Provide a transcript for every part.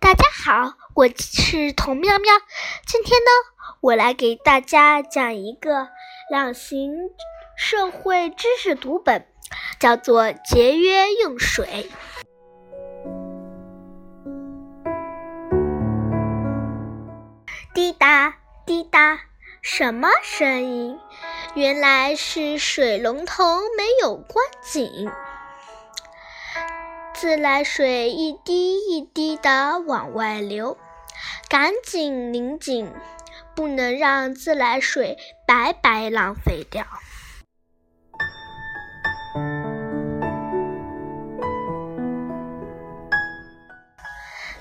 大家好，我是童喵喵。今天呢，我来给大家讲一个两型社会知识读本，叫做《节约用水》。滴答滴答，什么声音？原来是水龙头没有关紧。自来水一滴一滴的往外流，赶紧拧紧，不能让自来水白白浪费掉。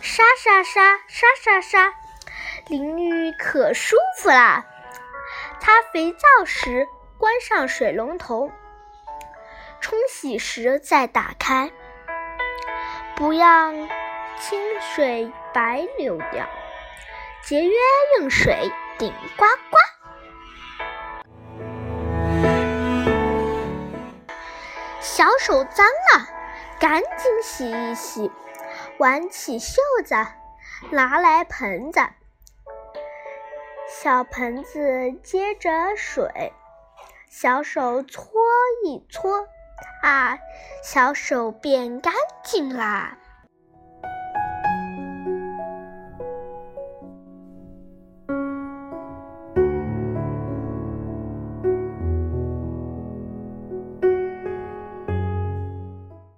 沙沙沙沙沙沙，淋浴可舒服啦！擦肥皂时关上水龙头，冲洗时再打开。不让清水白流掉，节约用水顶呱呱。小手脏了，赶紧洗一洗。挽起袖子，拿来盆子，小盆子接着水，小手搓一搓。啊，小手变干净啦！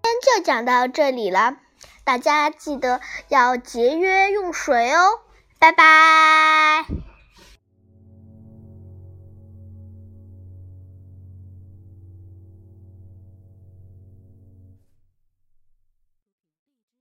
今天就讲到这里了，大家记得要节约用水哦，拜拜。